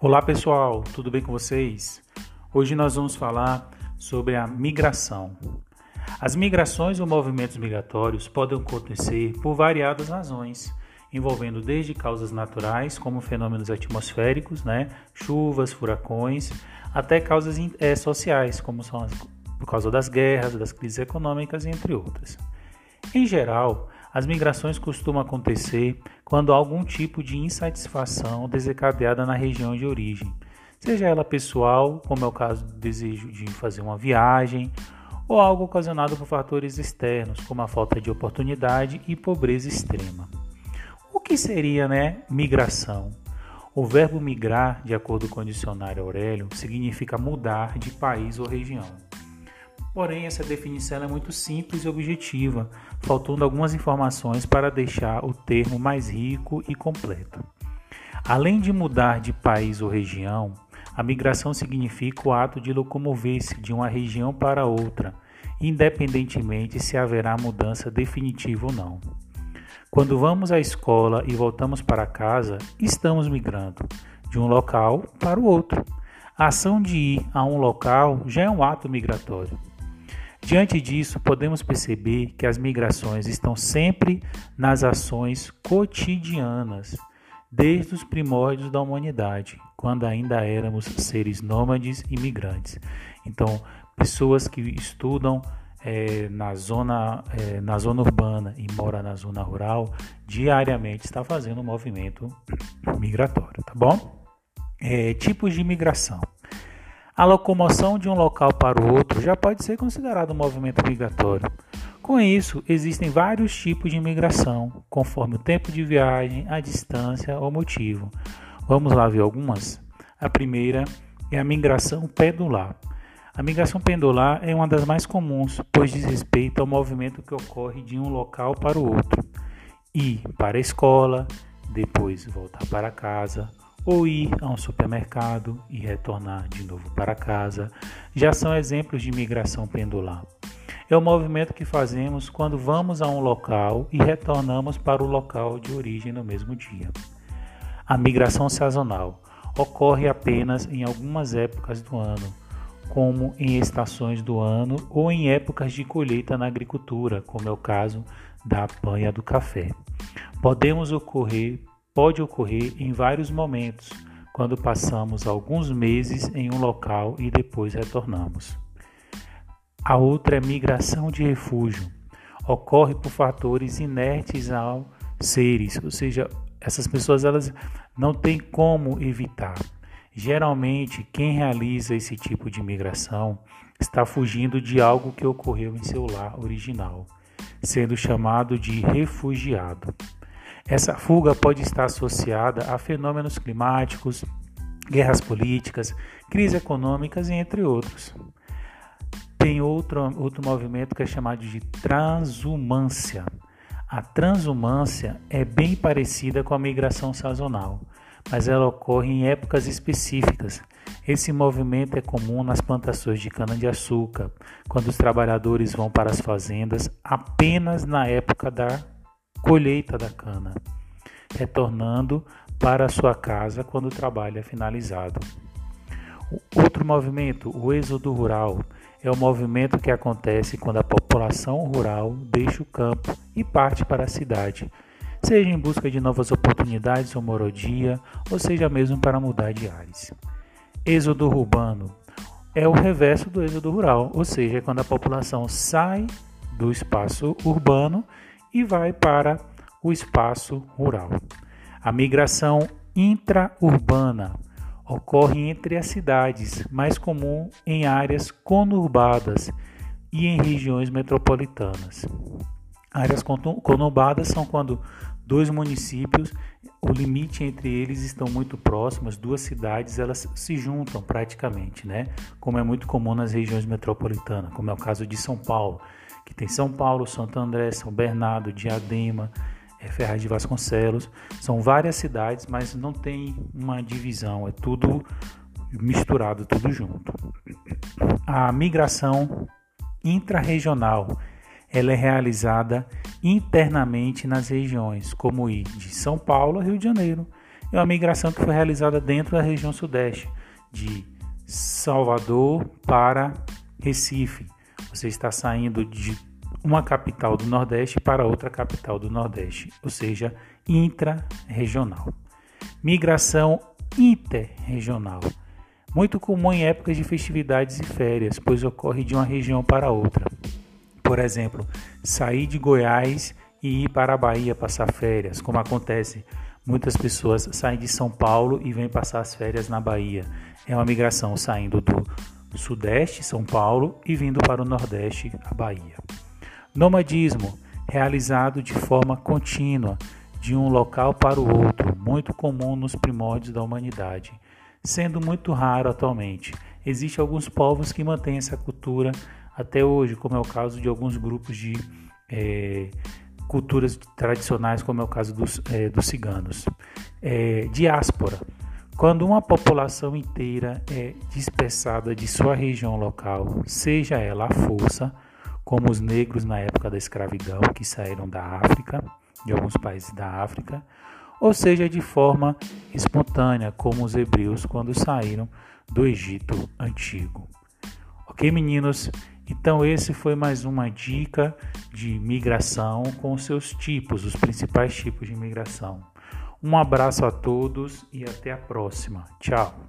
Olá pessoal, tudo bem com vocês? Hoje nós vamos falar sobre a migração. As migrações ou movimentos migratórios podem acontecer por variadas razões, envolvendo desde causas naturais, como fenômenos atmosféricos, né, chuvas, furacões, até causas é, sociais, como são as, por causa das guerras, das crises econômicas, entre outras. Em geral, as migrações costumam acontecer quando há algum tipo de insatisfação desencadeada na região de origem, seja ela pessoal, como é o caso do desejo de fazer uma viagem, ou algo ocasionado por fatores externos, como a falta de oportunidade e pobreza extrema. O que seria, né, migração? O verbo migrar, de acordo com o dicionário Aurélio, significa mudar de país ou região. Porém, essa definição é muito simples e objetiva, faltando algumas informações para deixar o termo mais rico e completo. Além de mudar de país ou região, a migração significa o ato de locomover-se de uma região para outra, independentemente se haverá mudança definitiva ou não. Quando vamos à escola e voltamos para casa, estamos migrando de um local para o outro. A ação de ir a um local já é um ato migratório. Diante disso, podemos perceber que as migrações estão sempre nas ações cotidianas, desde os primórdios da humanidade, quando ainda éramos seres nômades e migrantes. Então, pessoas que estudam é, na, zona, é, na zona urbana e moram na zona rural, diariamente está fazendo um movimento migratório, tá bom? É, tipos de migração. A locomoção de um local para o outro já pode ser considerado um movimento migratório. Com isso, existem vários tipos de migração, conforme o tempo de viagem, a distância ou motivo. Vamos lá ver algumas? A primeira é a migração pendular. A migração pendular é uma das mais comuns, pois diz respeito ao movimento que ocorre de um local para o outro. Ir para a escola, depois voltar para casa, ou ir a um supermercado e retornar de novo para casa, já são exemplos de migração pendular. É o movimento que fazemos quando vamos a um local e retornamos para o local de origem no mesmo dia. A migração sazonal ocorre apenas em algumas épocas do ano, como em estações do ano ou em épocas de colheita na agricultura, como é o caso da apanha do café. Podemos ocorrer pode ocorrer em vários momentos, quando passamos alguns meses em um local e depois retornamos. A outra é migração de refúgio. Ocorre por fatores inertes ao seres, ou seja, essas pessoas elas não têm como evitar. Geralmente, quem realiza esse tipo de migração está fugindo de algo que ocorreu em seu lar original, sendo chamado de refugiado. Essa fuga pode estar associada a fenômenos climáticos, guerras políticas, crises econômicas, entre outros. Tem outro, outro movimento que é chamado de transumância. A transumância é bem parecida com a migração sazonal, mas ela ocorre em épocas específicas. Esse movimento é comum nas plantações de cana-de-açúcar, quando os trabalhadores vão para as fazendas apenas na época da colheita da cana, retornando para sua casa quando o trabalho é finalizado. Outro movimento, o êxodo rural, é o movimento que acontece quando a população rural deixa o campo e parte para a cidade, seja em busca de novas oportunidades ou moradia, ou seja mesmo para mudar de ares. Êxodo urbano é o reverso do êxodo rural, ou seja, quando a população sai do espaço urbano e vai para o espaço rural. A migração intraurbana ocorre entre as cidades, mais comum em áreas conurbadas e em regiões metropolitanas. Áreas conurbadas são quando dois municípios, o limite entre eles estão muito próximos, duas cidades elas se juntam praticamente, né? Como é muito comum nas regiões metropolitanas, como é o caso de São Paulo que tem São Paulo, Santo André, São Bernardo, Diadema, é, Ferraz de Vasconcelos. São várias cidades, mas não tem uma divisão, é tudo misturado, tudo junto. A migração intrarregional ela é realizada internamente nas regiões, como ir de São Paulo a Rio de Janeiro, e uma migração que foi realizada dentro da região sudeste, de Salvador para Recife. Você está saindo de uma capital do Nordeste para outra capital do Nordeste, ou seja, intra-regional. Migração interregional. Muito comum em épocas de festividades e férias, pois ocorre de uma região para outra. Por exemplo, sair de Goiás e ir para a Bahia passar férias, como acontece. Muitas pessoas saem de São Paulo e vêm passar as férias na Bahia. É uma migração saindo do Sudeste, São Paulo, e vindo para o Nordeste, a Bahia. Nomadismo, realizado de forma contínua, de um local para o outro, muito comum nos primórdios da humanidade, sendo muito raro atualmente. Existem alguns povos que mantêm essa cultura até hoje, como é o caso de alguns grupos de é, culturas tradicionais, como é o caso dos, é, dos ciganos. É, diáspora. Quando uma população inteira é dispersada de sua região local, seja ela à força, como os negros na época da escravidão que saíram da África, de alguns países da África, ou seja de forma espontânea, como os hebreus quando saíram do Egito antigo. Ok, meninos? Então, esse foi mais uma dica de migração com seus tipos, os principais tipos de migração. Um abraço a todos e até a próxima. Tchau!